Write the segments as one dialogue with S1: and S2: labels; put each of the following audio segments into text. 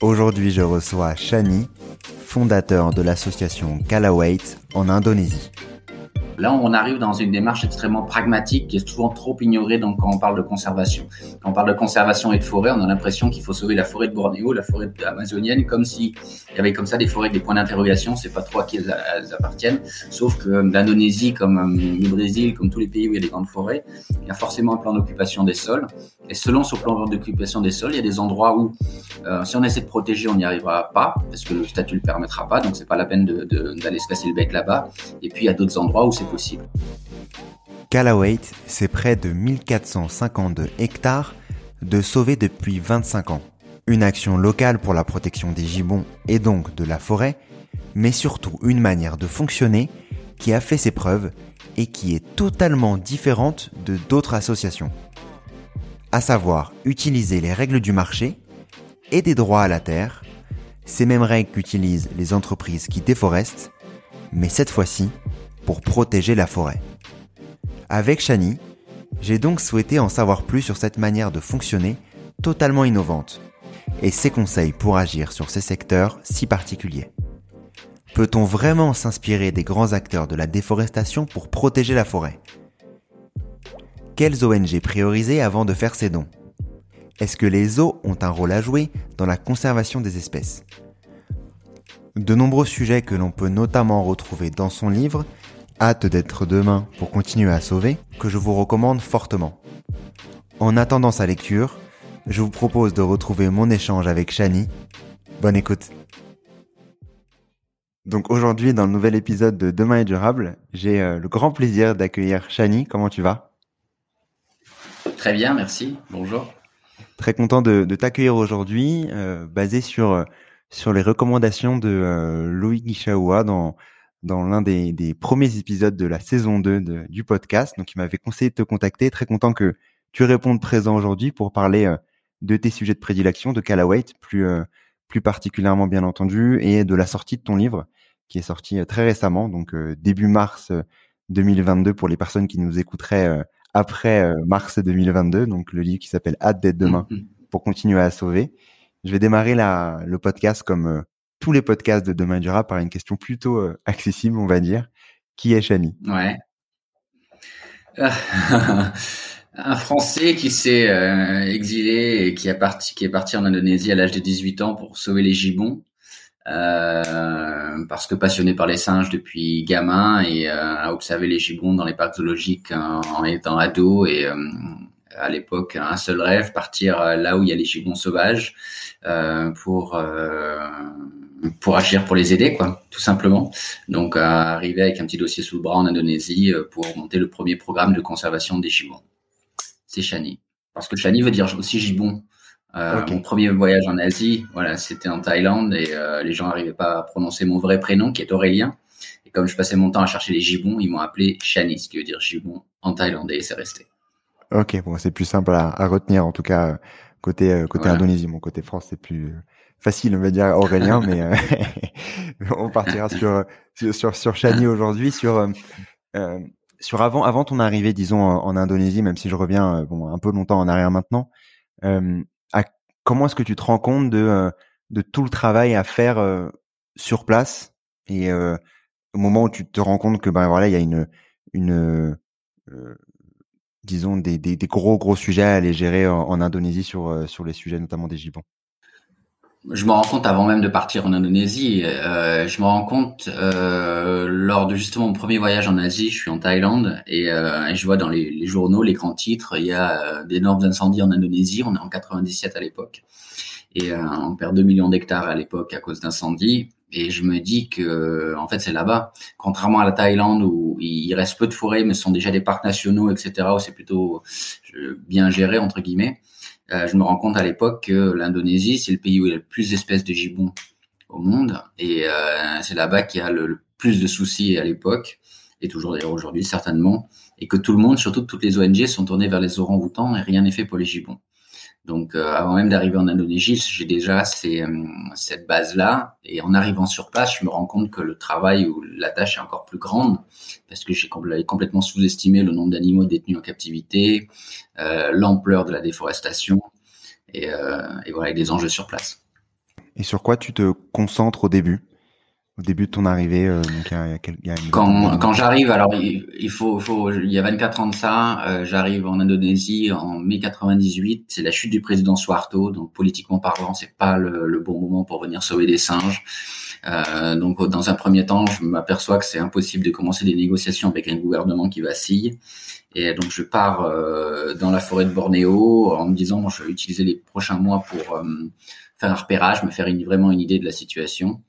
S1: Aujourd'hui, je reçois Shani, fondateur de l'association Kalawait en Indonésie.
S2: Là, on arrive dans une démarche extrêmement pragmatique qui est souvent trop ignorée quand on parle de conservation. Quand on parle de conservation et de forêt, on a l'impression qu'il faut sauver la forêt de Bornéo, la forêt amazonienne, comme s'il y avait comme ça des forêts des points d'interrogation. C'est pas trop à qui elles, appartiennent. Sauf que euh, l'Indonésie, comme euh, le Brésil, comme tous les pays où il y a des grandes forêts, il y a forcément un plan d'occupation des sols. Et selon ce plan d'occupation des sols, il y a des endroits où, euh, si on essaie de protéger, on n'y arrivera pas parce que le statut ne le permettra pas. Donc, c'est pas la peine d'aller se casser le bec là-bas. Et puis, il y a d'autres endroits où c'est possible.
S1: Calawait, c'est près de 1452 hectares de sauvés depuis 25 ans. Une action locale pour la protection des gibbons et donc de la forêt, mais surtout une manière de fonctionner qui a fait ses preuves et qui est totalement différente de d'autres associations. À savoir utiliser les règles du marché et des droits à la terre, ces mêmes règles qu'utilisent les entreprises qui déforestent, mais cette fois-ci pour protéger la forêt. Avec Shani, j'ai donc souhaité en savoir plus sur cette manière de fonctionner totalement innovante et ses conseils pour agir sur ces secteurs si particuliers. Peut-on vraiment s'inspirer des grands acteurs de la déforestation pour protéger la forêt? Quelles ONG prioriser avant de faire ces dons? Est-ce que les zoos ont un rôle à jouer dans la conservation des espèces? De nombreux sujets que l'on peut notamment retrouver dans son livre hâte d'être demain pour continuer à sauver, que je vous recommande fortement. En attendant sa lecture, je vous propose de retrouver mon échange avec Shani. Bonne écoute. Donc aujourd'hui, dans le nouvel épisode de Demain est durable, j'ai euh, le grand plaisir d'accueillir Shani. Comment tu vas?
S2: Très bien, merci. Bonjour.
S1: Très content de, t'accueillir aujourd'hui, euh, basé sur sur les recommandations de euh, Louis Guichaoua dans dans l'un des, premiers épisodes de la saison 2 du podcast. Donc, il m'avait conseillé de te contacter. Très content que tu répondes présent aujourd'hui pour parler euh, de tes sujets de prédilection, de Calawait, plus, euh, plus particulièrement bien entendu, et de la sortie de ton livre, qui est sorti euh, très récemment, donc début mars 2022 pour les personnes qui nous écouteraient après mars 2022. Donc, le livre qui s'appelle Hâte d'être demain mm-hmm. pour continuer à sauver. Je vais démarrer la, le podcast comme tous les podcasts de Demain Durable par une question plutôt euh, accessible, on va dire. Qui est Chani
S2: Ouais. un Français qui s'est euh, exilé et qui, a parti, qui est parti en Indonésie à l'âge de 18 ans pour sauver les gibbons. Euh, parce que passionné par les singes depuis gamin et à observer les gibbons dans les parcs zoologiques en, étant ado et à l'époque un seul rêve partir là où il y a les gibbons sauvages pour pour agir, pour les aider, quoi, tout simplement. Donc, arriver avec un petit dossier sous le bras en Indonésie euh, pour monter le premier programme de conservation des gibbons. C'est Chani. Parce que Chani veut dire aussi gibbon. Euh, Mon premier voyage en Asie, voilà, c'était en Thaïlande et euh, les gens n'arrivaient pas à prononcer mon vrai prénom, qui est Aurélien. Et comme je passais mon temps à chercher les gibbons, ils m'ont appelé Chani, ce qui veut dire gibbon en thaïlandais, et c'est resté.
S1: Ok, bon, c'est plus simple à, retenir, en tout cas côté côté Indonésie. Mon côté France, c'est plus facile, on va dire Aurélien, mais on partira sur sur sur Chani aujourd'hui, sur sur avant avant ton arrivée, disons en, Indonésie, même si je reviens bon un peu longtemps en arrière maintenant. Comment est-ce que tu te rends compte de de tout le travail à faire sur place et au moment où tu te rends compte que ben voilà il y a une une disons des, des, gros gros sujets à aller gérer en, Indonésie sur sur les sujets notamment des gibbons
S2: je me rends compte avant même de partir en Indonésie. Euh, je me rends compte euh, lors de justement mon premier voyage en Asie, je suis en Thaïlande et, euh, je vois dans les, journaux, les grands titres, il y a d'énormes incendies en Indonésie. On est en 97 à l'époque et on perd 2 millions d'hectares à l'époque à cause d'incendies. Et je me dis que en fait c'est là-bas, contrairement à la Thaïlande où il reste peu de forêts, mais ce sont déjà des parcs nationaux, etc. où c'est plutôt bien géré entre guillemets. Euh, je me rends compte à l'époque que l'Indonésie, c'est le pays où il y a le plus d'espèces de gibbons au monde. Et euh, c'est là-bas qu'il y a le, plus de soucis à l'époque, et toujours aujourd'hui certainement, et que tout le monde, surtout toutes les ONG, sont tournés vers les orang-outans et rien n'est fait pour les gibbons. Donc, euh, avant même d'arriver en Indonésie, j'ai déjà ces, euh, cette base-là. Et en arrivant sur place, je me rends compte que le travail ou la tâche est encore plus grande parce que j'ai complètement sous-estimé le nombre d'animaux détenus en captivité, euh, l'ampleur de la déforestation et, et voilà, des enjeux sur place.
S1: Et sur quoi tu te concentres au début? Au début de ton arrivée euh, donc
S2: il y a, quand, quand j'arrive alors il, faut, faut il y a 24 ans de ça euh, j'arrive en Indonésie en mai 98 c'est la chute du président Suharto donc politiquement parlant c'est pas le, le, bon moment pour venir sauver des singes. Euh, donc dans un premier temps je m'aperçois que c'est impossible de commencer des négociations avec un gouvernement qui vacille. Et donc je pars euh, dans la forêt de Bornéo en me disant bon, je vais utiliser les prochains mois pour euh, faire un repérage me faire une, vraiment une idée de la situation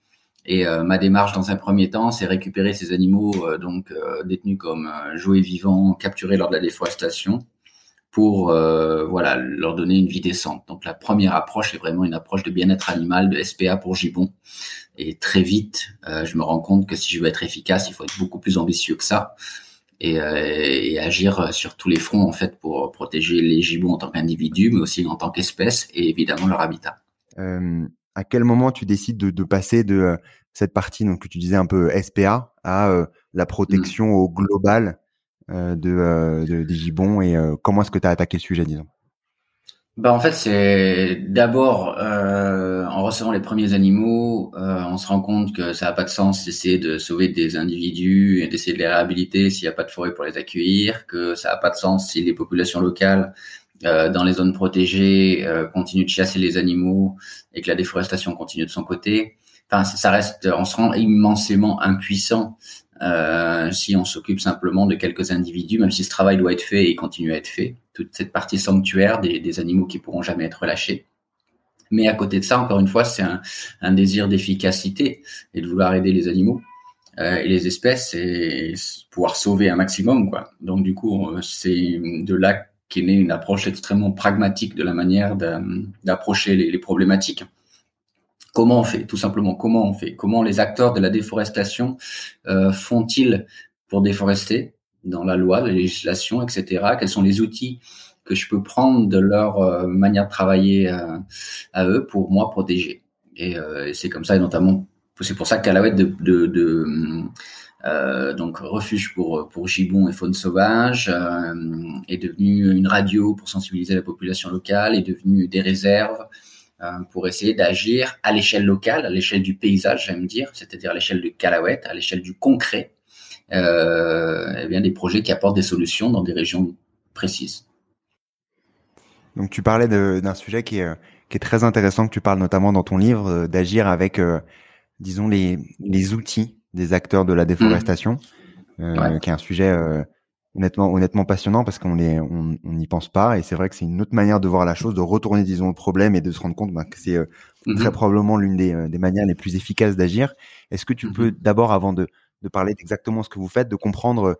S2: et euh, ma démarche dans un premier temps, c'est récupérer ces animaux euh, donc euh, détenus comme jouets vivants, capturés lors de la déforestation, pour voilà leur donner une vie décente. Donc la première approche est vraiment une approche de bien-être animal, de SPA pour gibbon. Et très vite, je me rends compte que si je veux être efficace, il faut être beaucoup plus ambitieux que ça. Et, agir sur tous les fronts en fait pour protéger les gibbons en tant qu'individus, mais aussi en tant qu'espèce et évidemment leur habitat.
S1: À quel moment tu décides de, de passer de cette partie donc que tu disais un peu SPA à euh, la protection mmh. au global euh, de, euh, de, des gibbons et comment est-ce que tu as attaqué le sujet disons?
S2: Bah en fait c'est d'abord en recevant les premiers animaux on se rend compte que ça n'a pas de sens d'essayer de sauver des individus et d'essayer de les réhabiliter s'il n'y a pas de forêt pour les accueillir que ça n'a pas de sens si les populations locales dans les zones protégées continuent de chasser les animaux et que la déforestation continue de son côté enfin ça reste, on se rend immensément impuissant euh, si on s'occupe simplement de quelques individus, même si ce travail doit être fait et continue à être fait. Toute cette partie sanctuaire des, des animaux qui pourront jamais être lâchés. Mais à côté de ça, encore une fois, c'est un, un, désir d'efficacité et de vouloir aider les animaux euh, et les espèces et pouvoir sauver un maximum, quoi. Donc du coup, euh, c'est de là qu'est née une approche extrêmement pragmatique de la manière d'approcher les problématiques. Comment on fait Tout simplement, comment on fait Comment les acteurs de la déforestation euh, font-ils pour déforester dans la loi, la législation, etc. Quels sont les outils que je peux prendre de leur euh, manière de travailler euh, à eux pour moi protéger? Et, c'est comme ça, et notamment, c'est pour ça qu'Alouette de, donc refuge pour pour gibbon et faune sauvage est devenu une radio pour sensibiliser la population locale, est devenu des réserves, pour essayer d'agir à l'échelle locale, à l'échelle du paysage, j'aime dire, c'est-à-dire à l'échelle de Calaouette, à l'échelle du concret, euh, eh bien des projets qui apportent des solutions dans des régions précises.
S1: Donc tu parlais d'un sujet qui est, qui est très intéressant, que tu parles notamment dans ton livre, euh, d'agir avec, euh, disons, les, les outils des acteurs de la déforestation, mmh. qui est un sujet honnêtement honnêtement passionnant parce qu'on les on n'y pense pas et c'est vrai que c'est une autre manière de voir la chose de retourner disons le problème et de se rendre compte bah, que c'est euh, mm-hmm. très probablement l'une des, euh, des manières les plus efficaces d'agir est-ce que tu mm-hmm. peux d'abord avant de, de parler d'exactement ce que vous faites de comprendre euh,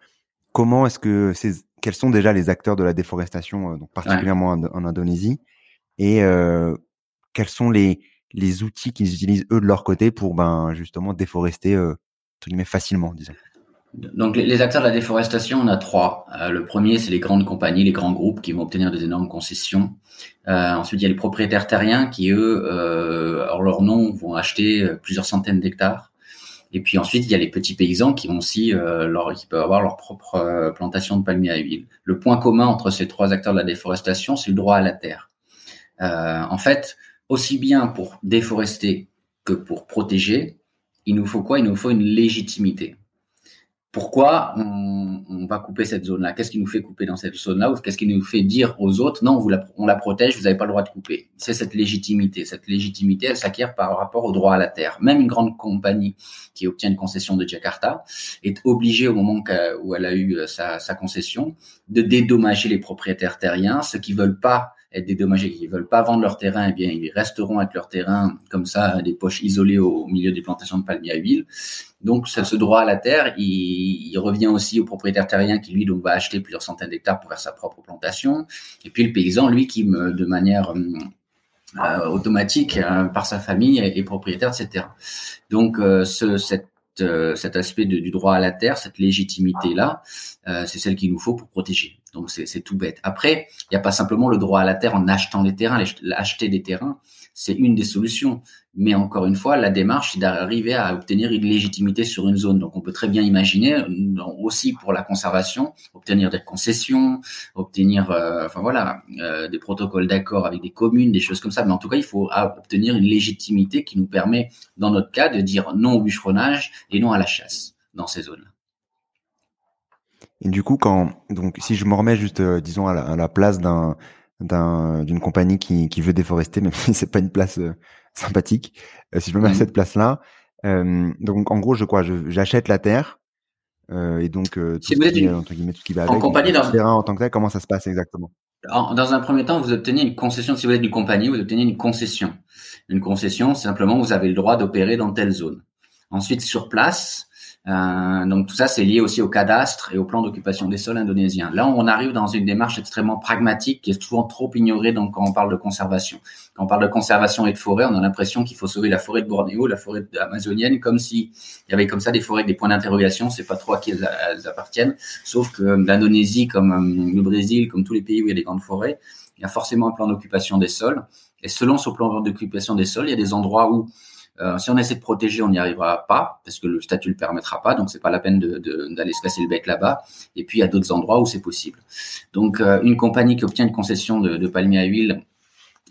S1: comment est-ce que c'est quels sont déjà les acteurs de la déforestation donc particulièrement en, Indonésie et euh, quels sont les les outils qu'ils utilisent eux de leur côté pour ben justement déforester euh, facilement disons?
S2: Donc les acteurs de la déforestation, on a trois. Euh, le premier, c'est les grandes compagnies, les grands groupes qui vont obtenir des énormes concessions. Euh, ensuite, il y a les propriétaires terriens qui, eux, euh, hors leur nom, vont acheter euh, plusieurs centaines d'hectares. Et puis ensuite, il y a les petits paysans qui vont aussi, leur, qui peuvent avoir leur propre plantation de palmiers à huile. Le point commun entre ces trois acteurs de la déforestation, c'est le droit à la terre. en fait, aussi bien pour déforester que pour protéger, il nous faut quoi? Il nous faut une légitimité pourquoi on, va couper cette zone-là? Qu'est-ce qui nous fait couper dans cette zone-là? Qu'est-ce qui nous fait dire aux autres, non, on la protège, vous n'avez pas le droit de couper C'est cette légitimité. Cette légitimité, elle s'acquiert par rapport au droit à la terre. Même une grande compagnie qui obtient une concession de Jakarta est obligée, au moment où elle a eu euh, sa, concession, de dédommager les propriétaires terriens, ceux qui veulent pas être dédommagés, qui veulent pas vendre leur terrain, eh bien, ils resteront avec leur terrain comme ça, des poches isolées au milieu des plantations de palmiers à huile. Donc, ce droit à la terre, il, revient aussi au propriétaire terrien qui, lui, donc, va acheter plusieurs centaines d'hectares pour faire sa propre plantation. Et puis, le paysan, lui, qui, me, de manière euh, automatique, euh, par sa famille, est, propriétaire de ces terrains. Donc, euh, ce, cette euh, cet aspect du droit à la terre, cette légitimité-là, euh, c'est celle qu'il nous faut pour protéger. Donc c'est tout bête. Après, il n'y a pas simplement le droit à la terre en achetant des terrains. Acheter des terrains, c'est une des solutions. Mais encore une fois, la démarche, c'est d'arriver à obtenir une légitimité sur une zone. Donc, on peut très bien imaginer, aussi pour la conservation, obtenir des concessions, obtenir, euh, enfin voilà, euh, des protocoles d'accord avec des communes, des choses comme ça. Mais en tout cas, il faut obtenir une légitimité qui nous permet, dans notre cas, de dire non au bûcheronnage et non à la chasse dans ces zones-là.
S1: Et du coup, quand donc si je me remets juste, euh, disons à la, place d'un d'une compagnie qui, qui veut déforester, même si c'est pas une place euh, sympathique, euh, si je me mets à mmh. cette place-là, donc en gros, je crois, j'achète la terre et donc tout, ce qui, entre guillemets, tout ce qui va avec.
S2: En compagnie dans
S1: terrain en tant que tel, comment ça se passe exactement?
S2: Dans un premier temps, vous obtenez une concession. Si vous êtes une compagnie, vous obtenez une concession. Une concession, simplement, vous avez le droit d'opérer dans telle zone. Ensuite, sur place, euh, donc tout ça, c'est lié aussi au cadastre et au plan d'occupation des sols indonésiens. Là, on arrive dans une démarche extrêmement pragmatique qui est souvent trop ignorée donc, quand on parle de conservation. Quand on parle de conservation et de forêt, on a l'impression qu'il faut sauver la forêt de Bornéo, la forêt amazonienne, comme s'il y avait comme ça des forêts des points d'interrogation. C'est pas trop à qui elles, appartiennent. Sauf que euh, l'Indonésie, comme euh, le Brésil, comme tous les pays où il y a des grandes forêts, il y a forcément un plan d'occupation des sols. Et selon ce plan d'occupation des sols, il y a des endroits où euh, si on essaie de protéger, on n'y arrivera pas parce que le statut le permettra pas. Donc c'est pas la peine d'aller se casser le bec là-bas. Et puis il y a d'autres endroits où c'est possible. Donc euh, une compagnie qui obtient une concession de, de palmier à huile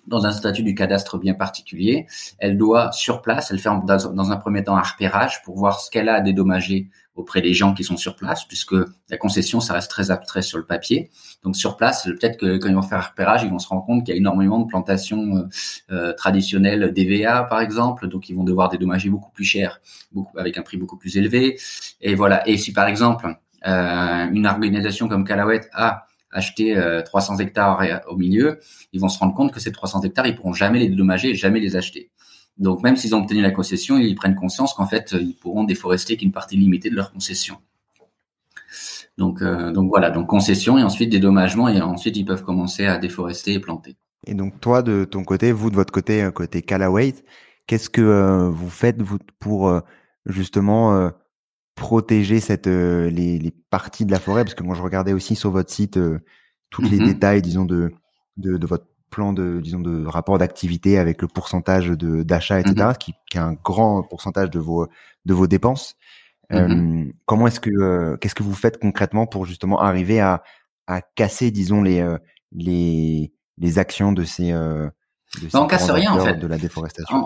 S2: dans un statut du cadastre bien particulier, elle doit sur place, elle fait dans, un premier temps un repérage pour voir ce qu'elle a à dédommager auprès des gens qui sont sur place, puisque la concession, ça reste très abstrait sur le papier. Donc sur place, peut-être que quand ils vont faire un repérage, ils vont se rendre compte qu'il y a énormément de plantations euh, euh traditionnelles d'EVA, par exemple, donc ils vont devoir dédommager beaucoup plus cher, beaucoup, avec un prix beaucoup plus élevé. Et voilà. Et si par exemple euh, une organisation comme Calawet a acheté 300 euh, hectares au milieu, ils vont se rendre compte que ces 300 hectares, ils pourront jamais les dédommager, jamais les acheter. Donc même s'ils ont obtenu la concession, ils prennent conscience qu'en fait, ils pourront déforester qu'une partie limitée de leur concession. Donc, euh, donc voilà, donc concession et ensuite dédommagement et ensuite ils peuvent commencer à déforester et planter.
S1: Et donc toi de ton côté, vous de votre côté, euh, côté Callaway, qu'est-ce que euh, vous faites vous pour justement protéger cette les, les, parties de la forêt? Parce que moi je regardais aussi sur votre site tous les mm-hmm. détails, disons de, de, de votre plan de disons de rapport d'activité avec le pourcentage de d'achat etc mm-hmm. qui, qui, est un grand pourcentage de vos de vos dépenses mm-hmm. euh, comment est-ce que euh, qu'est-ce que vous faites concrètement pour justement arriver à à casser disons les euh, les les actions de ces, de
S2: ces on casse rien en fait
S1: de la déforestation?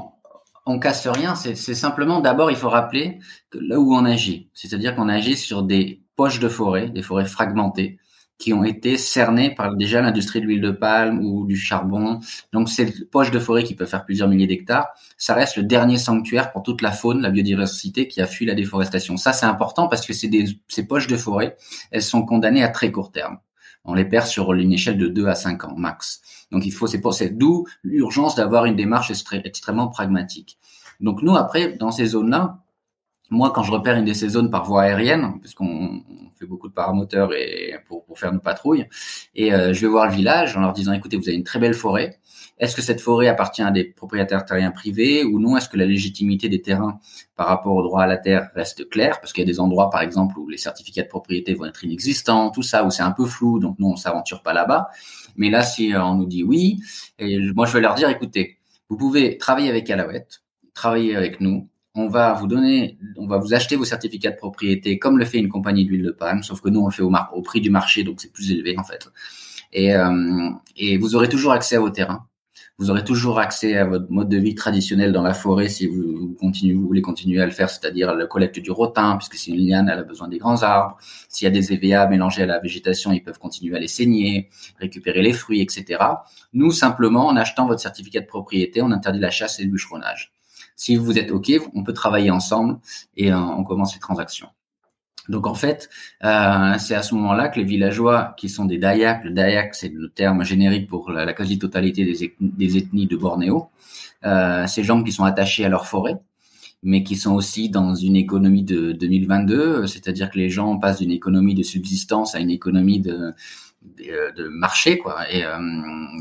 S2: On, on casse rien c'est simplement d'abord il faut rappeler que là où on agit c'est-à-dire qu'on agit sur des poches de forêt des forêts fragmentées qui ont été cernés par déjà l'industrie de l'huile de palme ou du charbon. Donc ces poches de forêt qui peuvent faire plusieurs milliers d'hectares, ça reste le dernier sanctuaire pour toute la faune, la biodiversité qui a fui la déforestation. Ça c'est important parce que des, ces poches de forêt, elles sont condamnées à très court terme. On les perd sur une échelle de 2 à 5 ans max. Donc il faut, c'est pour c'est d'où l'urgence d'avoir une démarche extrêmement pragmatique. Donc nous après dans ces zones-là, moi, quand je repère une de ces zones par voie aérienne, puisqu'on fait beaucoup de paramoteurs et pour, faire nos patrouilles, et euh, je vais voir le village en leur disant, écoutez, vous avez une très belle forêt. Est-ce que cette forêt appartient à des propriétaires terriens privés ou non? Est-ce que la légitimité des terrains par rapport au droit à la terre reste claire? Parce qu'il y a des endroits, par exemple, où les certificats de propriété vont être inexistants, tout ça, où c'est un peu flou, donc nous, on s'aventure pas là-bas. Mais là, si on nous dit oui, moi, je vais leur dire, écoutez, vous pouvez travailler avec Alouette, travailler avec nous, on va vous donner, on va vous acheter vos certificats de propriété comme le fait une compagnie d'huile de palme, sauf que nous on le fait au, au prix du marché, donc c'est plus élevé en fait. Et, euh, et vous aurez toujours accès à vos terrains. Vous aurez toujours accès à votre mode de vie traditionnel dans la forêt si vous, continuez, vous voulez continuer à le faire, c'est-à-dire la collecte du rotin, puisque c'est une liane, elle a besoin des grands arbres. S'il y a des EVA mélangés à la végétation, ils peuvent continuer à les saigner, récupérer les fruits, etc. Nous, simplement, en achetant votre certificat de propriété, on interdit la chasse et le bûcheronnage. Si vous êtes OK, on peut travailler ensemble et euh, on commence les transactions. Donc en fait, euh, c'est à ce moment-là que les villageois qui sont des Dayak, le Dayak c'est le terme générique pour la, quasi-totalité des, ethnies de Bornéo, euh, ces gens qui sont attachés à leur forêt, mais qui sont aussi dans une économie de 2022, c'est-à-dire que les gens passent d'une économie de subsistance à une économie de, de marché quoi. Et euh,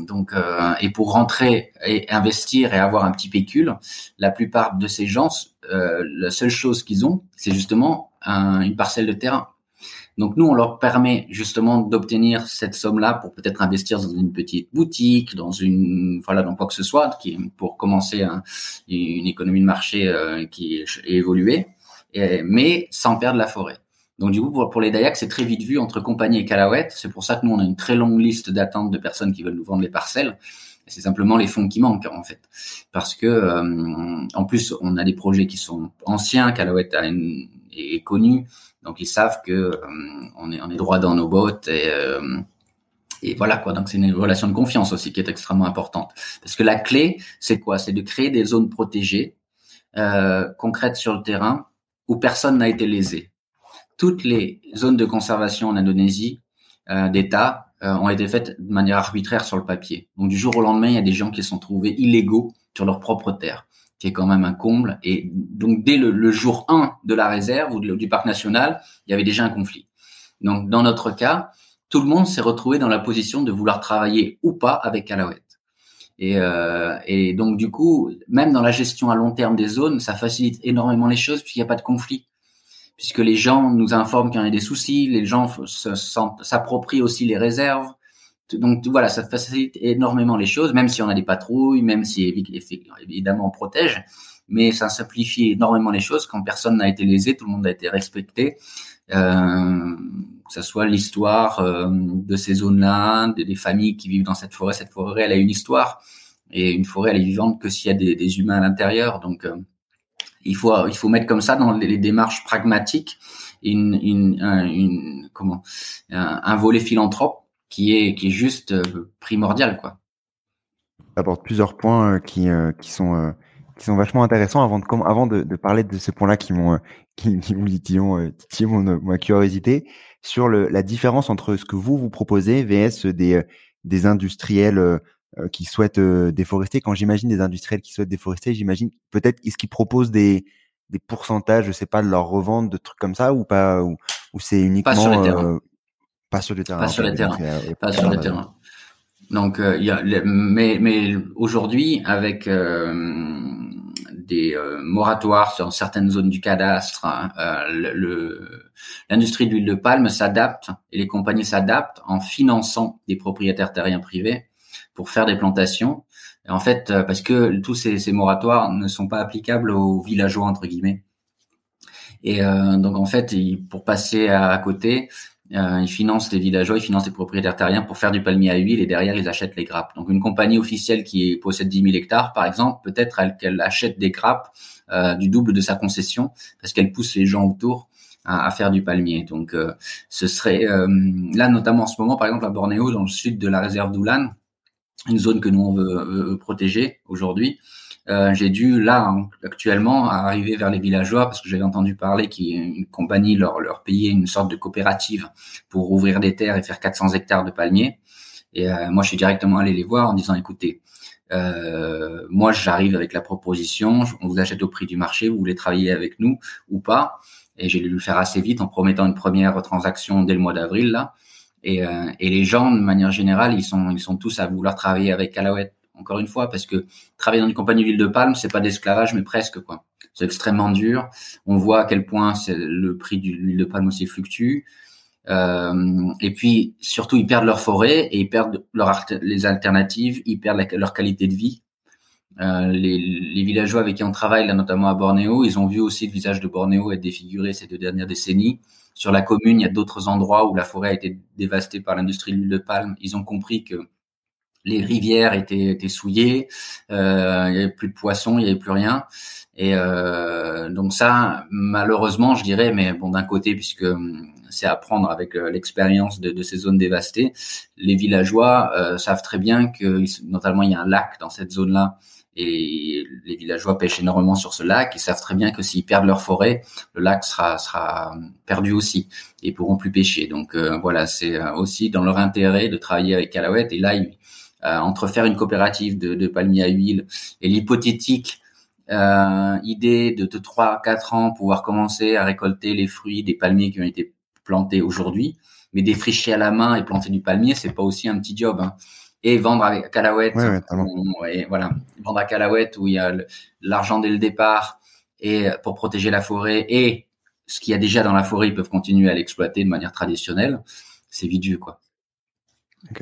S2: donc euh, et pour rentrer et investir et avoir un petit pécule la plupart de ces gens la seule chose qu'ils ont c'est justement une parcelle de terrain. Donc nous on leur permet justement d'obtenir cette somme là pour peut-être investir dans une petite boutique dans une voilà dans quoi que ce soit qui pour commencer une économie de marché qui est évoluée mais sans perdre la forêt donc du coup, pour, les Dayak, c'est très vite vu entre compagnie et Calawet. C'est pour ça que nous, on a une très longue liste d'attente de personnes qui veulent nous vendre les parcelles. C'est simplement les fonds qui manquent en fait, parce que euh, en plus, on a des projets qui sont anciens. Calawet est connu, donc ils savent que euh, on est on est droit dans nos bottes et euh, et voilà quoi. Donc c'est une relation de confiance aussi qui est extrêmement importante. Parce que la clé, c'est quoi? C'est de créer des zones protégées, concrètes sur le terrain, où personne n'a été lésé toutes les zones de conservation en Indonésie euh, d'État euh, ont été faites de manière arbitraire sur le papier. Donc du jour au lendemain, il y a des gens qui se sont trouvés illégaux sur leur propre terre, qui est quand même un comble. Et donc dès le, jour 1 de la réserve ou du parc national, il y avait déjà un conflit. Donc dans notre cas, tout le monde s'est retrouvé dans la position de vouloir travailler ou pas avec Alouette. Et, euh, et donc du coup, même dans la gestion à long terme des zones, ça facilite énormément les choses puisqu'il n'y a pas de conflit puisque les gens nous informent qu'il y a des soucis, les gens s'approprient aussi les réserves. Donc voilà, ça facilite énormément les choses, même si on a des patrouilles, même si évidemment on protège, mais ça simplifie énormément les choses quand personne n'a été lésé, tout le monde a été respecté. Euh, que ce soit l'histoire euh, de ces zones-là, des, familles qui vivent dans cette forêt. Cette forêt, elle a une histoire, et une forêt, elle est vivante que s'il y a des, des humains à l'intérieur. Donc euh, il faut il faut mettre comme ça dans les, démarches pragmatiques une, une, une comment un, volet philanthrope qui est qui est juste euh, primordial quoi.
S1: Apporte plusieurs points euh, qui euh, qui sont qui sont vachement intéressants avant de avant de, de parler de ces points-là qui m'ont qui, qui m'ont ma curiosité sur le, la différence entre ce que vous vous proposez vs des des industriels qui souhaitent euh, déforester. Quand j'imagine des industriels qui souhaitent déforester, j'imagine peut-être est-ce qu'ils proposent des des pourcentages, je sais pas, de leur revente, de trucs comme ça ou pas ou, ou c'est uniquement
S2: pas sur le terrain. Euh,
S1: pas sur le terrain.
S2: Pas sur le terrain. Pas sur le terrain. Donc il y a mais mais aujourd'hui avec des moratoires sur certaines zones du cadastre, hein, le l'industrie de l'huile de palme s'adapte et les compagnies s'adaptent en finançant des propriétaires terriens privés pour faire des plantations. En fait, euh, parce que tous ces, ces, moratoires ne sont pas applicables aux villageois entre guillemets. Et euh, donc en fait, pour passer à, côté, euh, ils financent les villageois, ils financent les propriétaires terriens pour faire du palmier à huile et derrière ils achètent les grappes. Donc une compagnie officielle qui possède 10 000 hectares, par exemple, peut-être qu'elle achète des grappes euh, du double de sa concession parce qu'elle pousse les gens autour à, faire du palmier. Donc ce serait là notamment en ce moment, par exemple à Bornéo, dans le sud de la réserve d'Oulan, une zone que nous on veut, protéger aujourd'hui. Euh, j'ai dû là actuellement arriver vers les villageois parce que j'avais entendu parler qu'une compagnie leur, leur payait une sorte de coopérative pour ouvrir des terres et faire 400 hectares de palmiers. Et euh, moi, je suis directement allé les voir en disant écoutez, Euh, moi, j'arrive avec la proposition, on vous achète au prix du marché, vous voulez travailler avec nous ou pas? Et j'ai dû le faire assez vite en promettant une première transaction dès le mois d'avril là. Et, euh, et, les gens, de manière générale, ils sont, ils sont tous à vouloir travailler avec Alouette. Encore une fois, parce que travailler dans une compagnie d'huile de palme, c'est pas d'esclavage, mais presque quoi. C'est extrêmement dur. On voit à quel point le prix de l'huile de palme aussi fluctue. Euh, et puis surtout, ils perdent leur forêt et ils perdent leur les alternatives, ils perdent leur qualité de vie. Euh, les, les, villageois avec qui on travaille, là, notamment à Bornéo, ils ont vu aussi le visage de Bornéo être défiguré ces deux dernières décennies. Sur la commune, il y a d'autres endroits où la forêt a été dévastée par l'industrie de l'huile de palme. Ils ont compris que les rivières étaient, étaient souillées, euh, il y avait plus de poissons, il y avait plus rien. Et euh, donc ça, malheureusement, je dirais, mais bon, d'un côté, puisque hum, c'est à prendre avec euh, l'expérience de, de, ces zones dévastées, les villageois euh, savent très bien que, notamment, il y a un lac dans cette zone-là, et les villageois pêchent énormément sur ce lac. Ils savent très bien que s'ils perdent leur forêt, le lac sera sera perdu aussi et pourront plus pêcher. Donc euh, voilà, c'est aussi dans leur intérêt de travailler avec Calaouette. Et là, entre faire une coopérative de, de palmiers à huile et l'hypothétique euh, idée de, de 3 4 ans pouvoir commencer à récolter les fruits des palmiers qui ont été plantés aujourd'hui, mais défricher à la main et planter du palmier, c'est pas aussi un petit job. Hein. Et vendre avec Calaouette, voilà, vendre à Calaouette où il y a l'argent dès le départ et pour protéger la forêt et ce qu'il y a déjà dans la forêt, ils peuvent continuer à l'exploiter de manière traditionnelle. C'est vidu, quoi.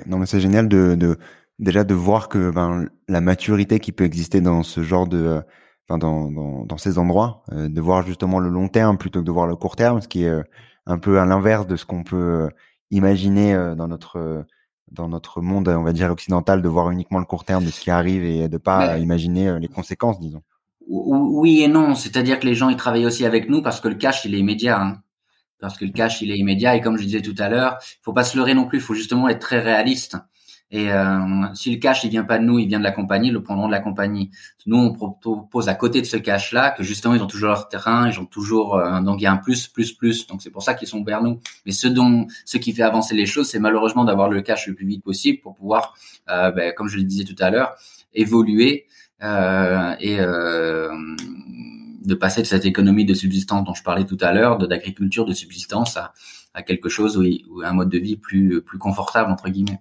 S1: Non, mais c'est génial de, de, déjà de voir que ben, la maturité qui peut exister dans ce genre de dans, dans, dans, ces endroits, euh, de voir justement le long terme plutôt que de voir le court terme, ce qui est euh, un peu à l'inverse de ce qu'on peut euh, imaginer dans notre dans notre monde, on va dire occidental, de voir uniquement le court terme de ce qui arrive et de pas imaginer les conséquences, disons.
S2: Oui et non, c'est-à-dire que les gens ils travaillent aussi avec nous parce que le cash il est immédiat. Hein. Parce que le cash il est immédiat et comme je disais tout à l'heure, faut pas se leurrer non plus, il faut justement être très réaliste. Et euh, si le cash il vient pas de nous, il vient de la compagnie, le prendront de la compagnie. Nous, on propose à côté de ce cash-là que justement ils ont toujours leur terrain, ils ont toujours euh, donc il y a un plus, plus, plus. Donc c'est pour ça qu'ils sont vers nous. Mais ce dont ce qui fait avancer les choses, c'est malheureusement d'avoir le cash le plus vite possible pour pouvoir, euh, ben, comme je le disais tout à l'heure, évoluer euh, et euh, de passer de cette économie de subsistance dont je parlais tout à l'heure, de d'agriculture de subsistance à, à quelque chose où, où un mode de vie plus plus confortable entre guillemets.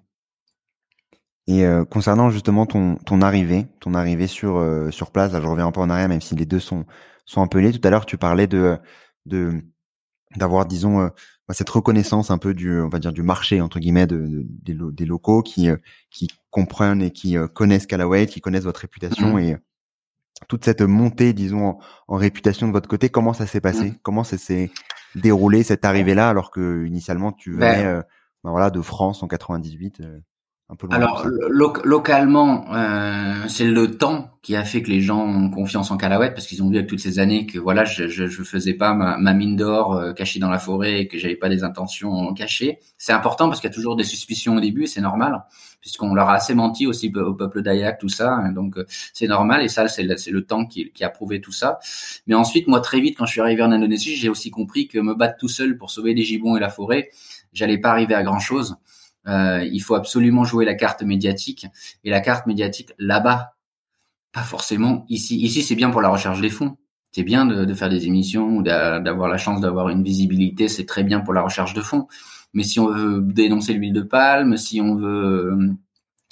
S1: Et euh, concernant justement ton, ton arrivée, ton arrivée sur euh, sur place, là, je reviens un peu en arrière, même si les deux sont sont un peu liés. Tout à l'heure, tu parlais de de d'avoir, disons, euh, bah, cette reconnaissance un peu du, on va dire, du marché entre guillemets de, des, des, locaux qui qui comprennent et qui connaissent Callaway, qui connaissent votre réputation mmh. et toute cette montée, disons, en, réputation de votre côté. Comment ça s'est passé? Mmh. Comment ça s'est déroulé cette arrivée-là, alors que initialement tu ben venais, bah, voilà, de France en 98
S2: alors localement, euh, c'est le temps qui a fait que les gens ont confiance en Calaouette parce qu'ils ont vu avec toutes ces années que voilà, je je, je faisais pas ma, ma mine d'or euh, cachée dans la forêt et que j'avais pas des intentions cachées. C'est important parce qu'il y a toujours des suspicions au début, c'est normal puisqu'on leur a assez menti aussi au peuple d'Ayak tout ça, hein, donc euh, c'est normal et ça c'est le, le temps qui, qui a prouvé tout ça. Mais ensuite, moi très vite quand je suis arrivé en Indonésie, j'ai aussi compris que me battre tout seul pour sauver les gibbons et la forêt, j'allais pas arriver à grand chose euh, il faut absolument jouer la carte médiatique. Et la carte médiatique là-bas, pas forcément ici. Ici, c'est bien pour la recherche des fonds. C'est bien de, de, faire des émissions ou d'avoir la chance d'avoir une visibilité. C'est très bien pour la recherche de fonds. Mais si on veut dénoncer l'huile de palme, si on veut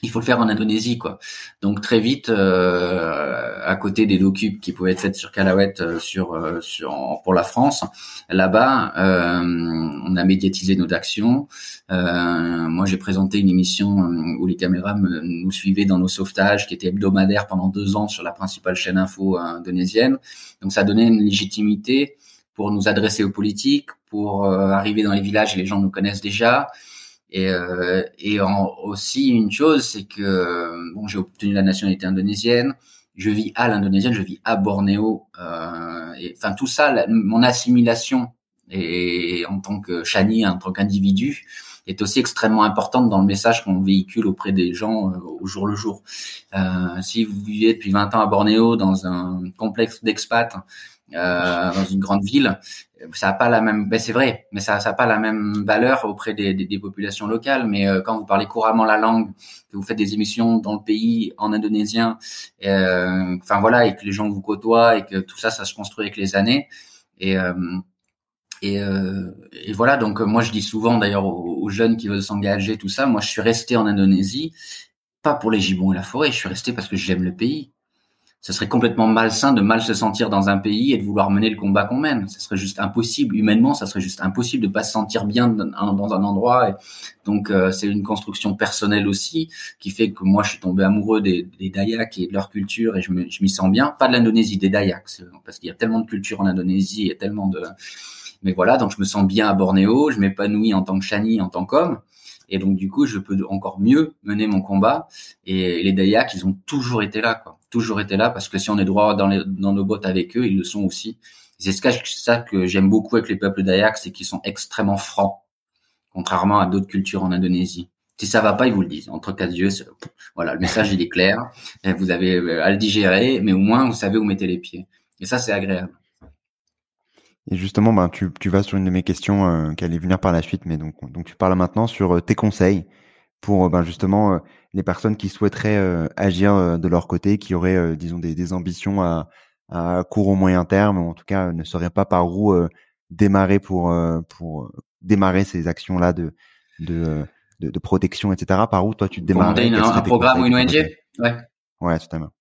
S2: il faut le faire en Indonésie, quoi. Donc très vite, euh, à côté des docubes qui pouvaient être faites sur Calaouette, euh, sur, euh, sur pour la France, là-bas, on a médiatisé nos actions. moi, j'ai présenté une émission où les caméras nous suivaient dans nos sauvetages, qui étaient hebdomadaires pendant deux ans sur la principale chaîne info indonésienne. Donc ça donnait une légitimité pour nous adresser aux politiques, pour arriver dans les villages et les gens nous connaissent déjà. Et, euh, et aussi une chose, c'est que bon, j'ai obtenu la nationalité indonésienne. Je vis à l'indonésienne, je vis à Bornéo. Euh, et enfin tout ça, mon assimilation et en tant que chani, en tant qu'individu, est aussi extrêmement importante dans le message qu'on véhicule auprès des gens euh, au jour le jour. Euh, si vous vivez depuis 20 ans à Bornéo dans un complexe d'expat euh, dans une grande ville, ça n'a pas la même. Ben c'est vrai, mais ça n'a pas la même valeur auprès des, des, des populations locales. Mais euh, quand vous parlez couramment la langue, que vous faites des émissions dans le pays en indonésien, euh, enfin voilà, et que les gens vous côtoient et que tout ça, ça se construit avec les années. Et euh, et, euh, et, voilà, donc moi je dis souvent d'ailleurs aux, aux, jeunes qui veulent s'engager, tout ça, moi je suis resté en Indonésie, pas pour les gibbons et la forêt, je suis resté parce que j'aime le pays ce serait complètement malsain de mal se sentir dans un pays et de vouloir mener le combat qu'on mène. Ce serait juste impossible. Humainement, ça serait juste impossible de pas se sentir bien dans un endroit. Donc, euh, c'est une construction personnelle aussi qui fait que moi, je suis tombé amoureux des, des Dayaks et de leur culture et je m'y sens bien. Pas de l'Indonésie, des Dayaks, parce qu'il y a tellement de culture en Indonésie et tellement de... Mais voilà, donc je me sens bien à Bornéo, je m'épanouis en tant que Chani, en tant qu'homme. Et donc, du coup, je peux encore mieux mener mon combat. Et les Dayaks, ils ont toujours été là, quoi toujours été là parce que si on est droit dans, nos bottes avec eux, ils le sont aussi. C'est ça que j'aime beaucoup avec les peuples d'Ayak, c'est qu'ils sont extrêmement francs, contrairement à d'autres cultures en Indonésie. Si ça va pas, ils vous le disent. Entre quatre yeux, voilà, le message il est clair. Vous avez euh, à le digérer, mais au moins vous savez où mettez les pieds. Et ça, c'est agréable.
S1: Et justement, ben, tu, vas sur une de mes questions euh, qui allait venir par la suite, mais donc, donc tu parles maintenant sur euh, tes conseils pour ben, justement les personnes qui souhaiteraient euh, agir euh, de leur côté, qui auraient, euh, disons, des, des ambitions à, à, court ou moyen terme, ou en tout cas ne sauraient pas par où démarrer pour pour démarrer ces actions-là de, de, de, de protection, etc. Par où toi tu te démarres
S2: un, un programme ou une ONG Ouais.
S1: Ouais, totalement.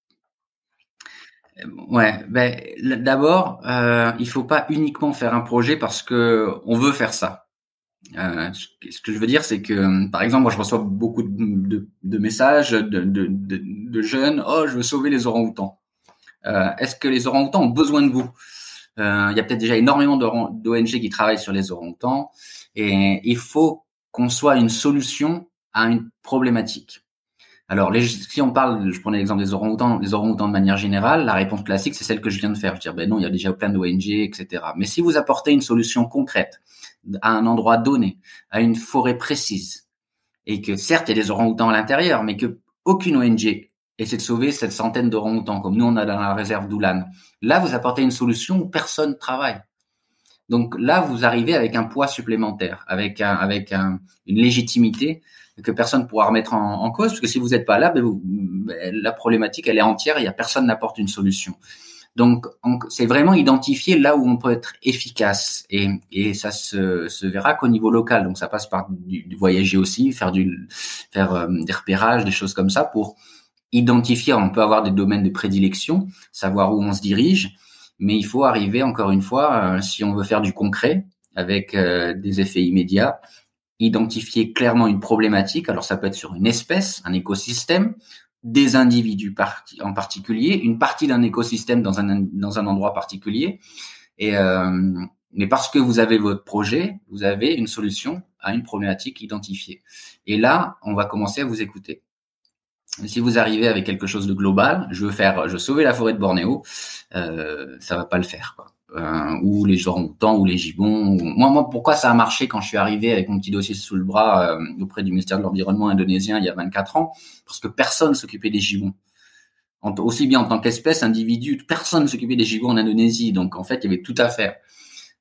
S2: Ouais, ben d'abord, euh, il faut pas uniquement faire un projet parce que on veut faire ça. Euh, ce que je veux dire, c'est que, par exemple, moi, je reçois beaucoup de, messages de, jeunes. Oh, je veux sauver les orang-outans. Euh, Est-ce que les orang-outans ont besoin de vous? Euh, Il y a peut-être déjà énormément d'ONG qui travaillent sur les orang-outans, et il faut qu'on soit une solution à une problématique. Alors, les, si on parle, je prenais l'exemple des orang-outans, des orang-outans de manière générale, la réponse classique, c'est celle que je viens de faire. Je veux dire, ben non, il y a déjà plein d'ONG, etc. Mais si vous apportez une solution concrète, à un endroit donné, à une forêt précise, et que certes il y a des orang-outans à l'intérieur, mais que aucune ONG essaie de sauver cette centaine d'orang-outans comme nous on a dans la réserve d'Oulan. Là, vous apportez une solution où personne travaille. Donc là, vous arrivez avec un poids supplémentaire, avec un, avec un, une légitimité que personne pourra remettre en, cause, parce que si vous n'êtes pas là, ben ben, la problématique elle est entière, il personne n'apporte une solution. Donc, c'est vraiment identifier là où on peut être efficace et, et ça se, se verra qu'au niveau local. Donc, ça passe par du, voyager aussi, faire du faire euh, des repérages, des choses comme ça pour identifier. On peut avoir des domaines de prédilection, savoir où on se dirige, mais il faut arriver encore une fois, si on veut faire du concret avec euh, des effets immédiats, identifier clairement une problématique. Alors, ça peut être sur une espèce, un écosystème, des individus en particulier, une partie d'un écosystème dans un, endroit particulier. Euh, mais parce que vous avez votre projet, vous avez une solution à une problématique identifiée. Et là, on va commencer à vous écouter. si vous arrivez avec quelque chose de global, je veux faire, je veux sauver la forêt de Bornéo, euh, ça va pas le faire. Euh, ou les orang-outans ou les gibbons. Moi, moi, pourquoi ça a marché quand je suis arrivé avec mon petit dossier sous le bras euh, auprès du ministère de l'Environnement indonésien il y a 24 ans? Parce que personne s'occupait des gibbons. aussi bien en tant qu'espèce, individu, personne ne s'occupait des gibbons en Indonésie. Donc, en fait, il y avait tout à faire.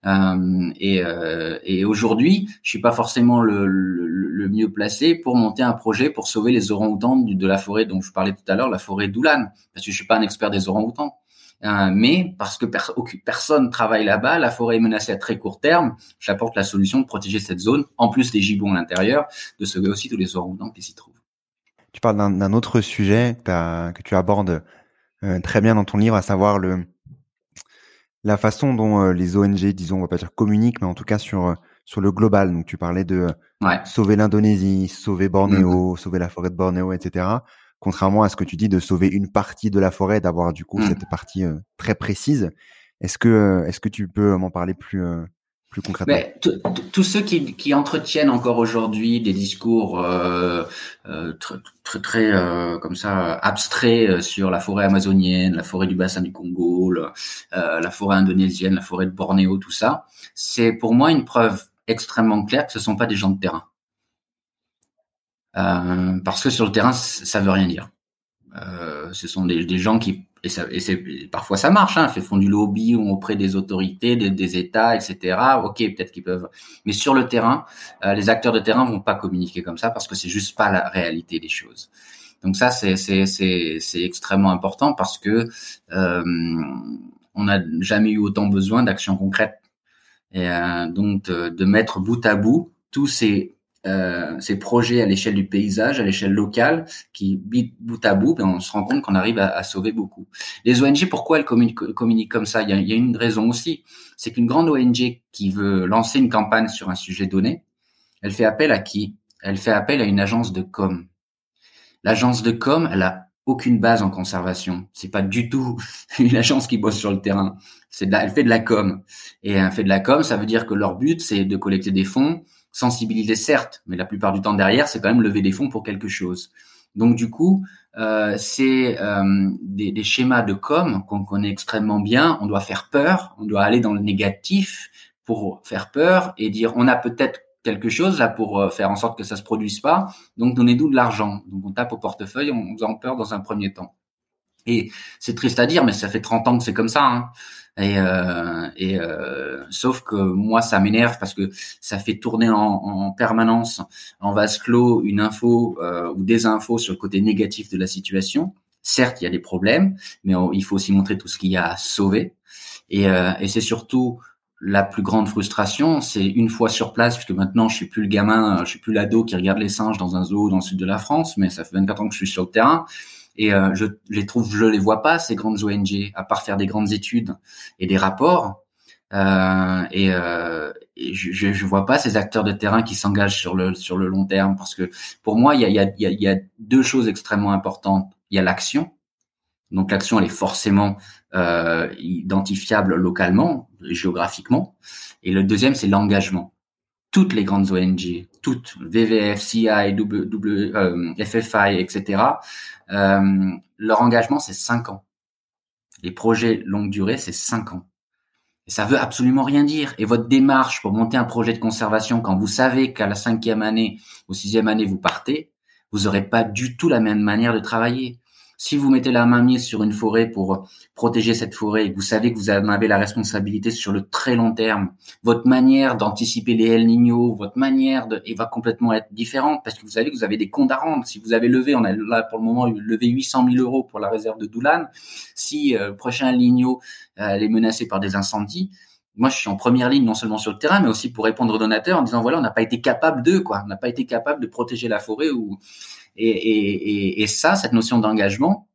S2: Euh, et, euh, et aujourd'hui, je suis pas forcément le, le, le, mieux placé pour monter un projet pour sauver les orang-outans de la forêt dont je parlais tout à l'heure, la forêt d'Oulan, parce que je suis pas un expert des orang-outans. Euh, mais parce que personne personne travaille là-bas, la forêt est menacée à très court terme, j'apporte la solution de protéger cette zone, en plus des gibbons à l'intérieur, de sauver aussi tous les orang qui s'y trouvent.
S1: Tu parles d'un autre sujet que, tu abordes euh, très bien dans ton livre, à savoir le la façon dont euh, les ONG, disons, on va pas dire communiquent, mais en tout cas sur sur le global. Donc tu parlais de sauver l'Indonésie, sauver Bornéo, mm-hmm. sauver la forêt de Bornéo, etc contrairement à ce que tu dis de sauver une partie de la forêt, d'avoir du coup mmh. cette partie euh, très précise. Est-ce que, euh, est-ce que tu peux m'en parler plus, euh, plus concrètement?
S2: Tous ceux qui, qui, entretiennent encore aujourd'hui des discours très, très, très comme ça abstraits sur la forêt amazonienne, la forêt du bassin du Congo, la forêt indonésienne, la forêt de Bornéo, tout ça, c'est pour moi une preuve extrêmement claire que ce sont pas des gens de terrain. Euh, parce que sur le terrain, ça veut rien dire. Euh, ce sont des, gens qui et, ça, et c'est parfois ça marche, hein, font du lobby auprès des autorités, des, des États, etc. Ok, peut-être qu'ils peuvent, mais sur le terrain, euh, les acteurs de terrain vont pas communiquer comme ça parce que c'est juste pas la réalité des choses. Donc ça, c'est c'est c'est c'est extrêmement important parce que euh, on n'a jamais eu autant besoin d'actions concrètes et euh, donc de, de mettre bout à bout tous ces euh, ces projets à l'échelle du paysage, à l'échelle locale, qui bout à bout, ben on se rend compte qu'on arrive à, à, sauver beaucoup. Les ONG, pourquoi elles communiquent, communiquent comme ça? Il y, a, il y, a, une raison aussi, c'est qu'une grande ONG qui veut lancer une campagne sur un sujet donné, elle fait appel à qui? Elle fait appel à une agence de com. L'agence de com, elle a aucune base en conservation. C'est pas du tout une agence qui bosse sur le terrain. C'est elle fait de la com. Et elle fait de la com, ça veut dire que leur but, c'est de collecter des fonds, sensibiliser certes, mais la plupart du temps derrière, c'est quand même lever des fonds pour quelque chose. Donc du coup, euh, c'est euh, des, schémas de com qu'on connaît extrêmement bien. On doit faire peur, on doit aller dans le négatif pour faire peur et dire on a peut-être quelque chose là pour euh, faire en sorte que ça se produise pas. Donc donnez-nous de l'argent. Donc on tape au portefeuille en faisant peur dans un premier temps. Et c'est triste à dire, mais ça fait 30 ans que c'est comme ça. Hein. Et, euh, et euh, sauf que moi, ça m'énerve parce que ça fait tourner en, en permanence en vase clos une info euh, ou des infos sur le côté négatif de la situation. Certes, il y a des problèmes, mais il faut aussi montrer tout ce qu'il y a à sauver. Et, euh, et c'est surtout la plus grande frustration, c'est une fois sur place, puisque maintenant je suis plus le gamin, je suis plus l'ado qui regarde les singes dans un zoo dans le sud de la France, mais ça fait 24 ans que je suis sur le terrain. Et euh, je les trouve, je les vois pas ces grandes ONG, à part faire des grandes études et des rapports. Euh, et, euh, je, je vois pas ces acteurs de terrain qui s'engagent sur le sur le long terme, parce que pour moi, il y a, y a, il y a deux choses extrêmement importantes. Il y a l'action. Donc l'action, elle est forcément euh, identifiable localement, géographiquement. Et le deuxième, c'est l'engagement toutes les grandes ONG, toutes, VVF, CI, w, euh, FFI, etc., euh, leur engagement, c'est cinq ans. Les projets longue durée, c'est cinq ans. Et ça veut absolument rien dire. Et votre démarche pour monter un projet de conservation, quand vous savez qu'à la cinquième année, ou sixième année, vous partez, vous n'aurez pas du tout la même manière de travailler. Si vous mettez la main mise sur une forêt pour protéger cette forêt et que vous savez que vous avez la responsabilité sur le très long terme, votre manière d'anticiper les El Niño, votre manière de, va complètement être différente parce que vous savez que vous avez des comptes à rendre. Si vous avez levé, on a là pour le moment levé 800 000 euros pour la réserve de Doulan. Si euh, prochain El Niño euh, est menacé par des incendies, moi, je suis en première ligne non seulement sur le terrain, mais aussi pour répondre aux donateurs en disant voilà, on n'a pas été capable de quoi, on n'a pas été capable de protéger la forêt ou et, et, et ça, cette notion d'engagement,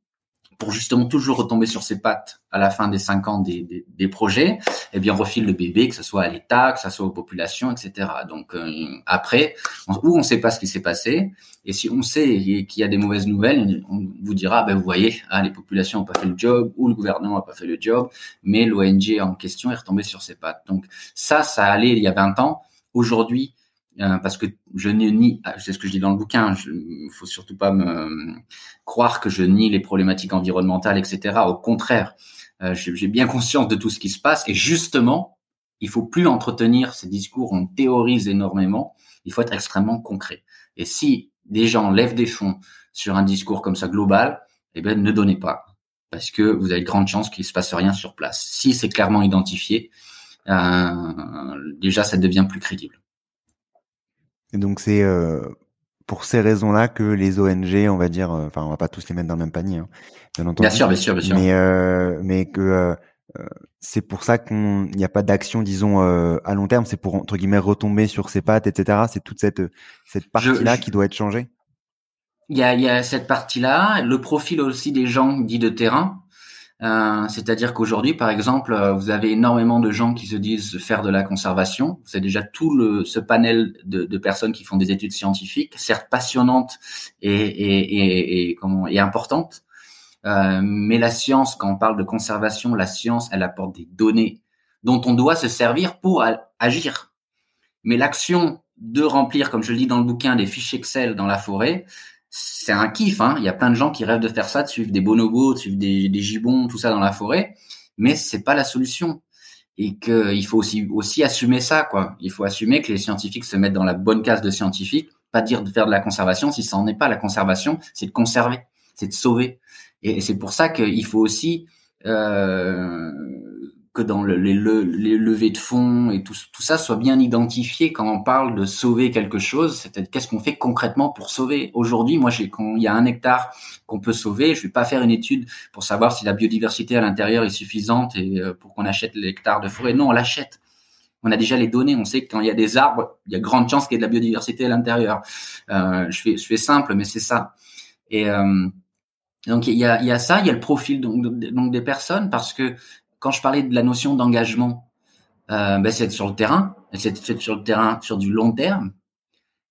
S2: pour justement toujours retomber sur ses pattes à la fin des cinq ans des, des, des projets, eh bien on refile le bébé, que ce soit à l'État, que ce soit aux populations, etc. Donc euh, après, on, ou on ne sait pas ce qui s'est passé, et si on sait qu'il y a des mauvaises nouvelles, on vous dira, ben vous voyez, ah, les populations n'ont pas fait le job, ou le gouvernement n'a pas fait le job, mais l'ONG en question est retombée sur ses pattes. Donc ça, ça allait il y a 20 ans. Aujourd'hui, euh, parce que je ne nie, ah, c'est ce que je dis dans le bouquin, il faut surtout pas me croire que je nie les problématiques environnementales, etc. Au contraire, euh, j'ai bien conscience de tout ce qui se passe et justement, il faut plus entretenir ces discours, on théorise énormément, il faut être extrêmement concret. Et si des gens lèvent des fonds sur un discours comme ça global, eh ben ne donnez pas, parce que vous avez de grandes chances qu'il se passe rien sur place. Si c'est clairement identifié, euh, déjà ça devient plus crédible.
S1: Et donc c'est euh, pour ces raisons-là que les ONG, on va dire, euh, enfin on va pas tous les mettre dans le même panier, hein,
S2: bien entendu. Bien sûr, bien sûr, bien sûr.
S1: Mais euh, mais que euh, c'est pour ça qu'on n'y a pas d'action, disons à long terme. C'est pour entre guillemets retomber sur ses pattes, etc. C'est toute cette cette partie-là qui doit être changée.
S2: Il y a il y a cette partie-là, le profil aussi des gens dits de terrain. Euh, c'est-à-dire qu'aujourd'hui, par exemple, euh, vous avez énormément de gens qui se disent faire de la conservation. C'est déjà tout le, ce panel de, de, personnes qui font des études scientifiques, certes passionnantes et, et, et, et, comment, importantes. Euh, mais la science, quand on parle de conservation, la science, elle apporte des données dont on doit se servir pour agir. Mais l'action de remplir, comme je le dis dans le bouquin, des fiches Excel dans la forêt, c'est un kiff. Hein. Il y a plein de gens qui rêvent de faire ça, de suivre des bonobos, de suivre des, des gibbons, tout ça dans la forêt. Mais c'est pas la solution. Et qu'il faut aussi, aussi assumer ça, quoi. Il faut assumer que les scientifiques se mettent dans la bonne case de scientifiques. Pas dire de faire de la conservation si ça n'en est pas. La conservation, c'est de conserver, c'est de sauver. Et c'est pour ça qu'il faut aussi euh, que dans le, les, levées de fonds et tout, ça soit bien identifié quand on parle de sauver quelque chose. C'est-à-dire qu'est-ce qu'on fait concrètement pour sauver. Aujourd'hui, moi, j'ai, quand il y a un hectare qu'on peut sauver, je vais pas faire une étude pour savoir si la biodiversité à l'intérieur est suffisante et euh, pour qu'on achète l'hectare de forêt. Non, on l'achète. On a déjà les données. On sait que quand il y a des arbres, il y a grande chance qu'il y ait de la biodiversité à l'intérieur. Euh, je fais, je fais simple, mais c'est ça. Et euh, donc il y a, y a ça, il y a le profil donc des personnes parce que quand je parlais de la notion d'engagement, euh, ben c'est sur le terrain, c'est sur le terrain sur du long terme.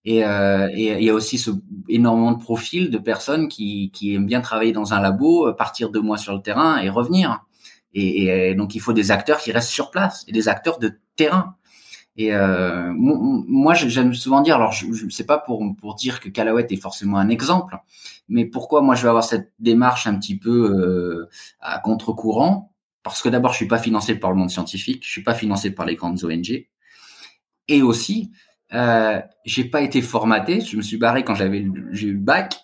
S2: Et, euh, et il y a aussi ce énormément de profils de personnes qui, aiment bien travailler dans un labo, euh, partir deux mois sur le terrain et revenir. Et, donc il faut des acteurs qui restent sur place et des acteurs de terrain. Et moi, j'aime souvent dire, alors je, je sais pas pour dire que Callaway est forcément un exemple, mais pourquoi moi je vais avoir cette démarche un petit peu à contre-courant? Parce que d'abord, je suis pas financé par le monde scientifique, je suis pas financé par les grandes ONG, et aussi, euh, j'ai pas été formaté. Je me suis barré quand j'avais j'ai eu le bac,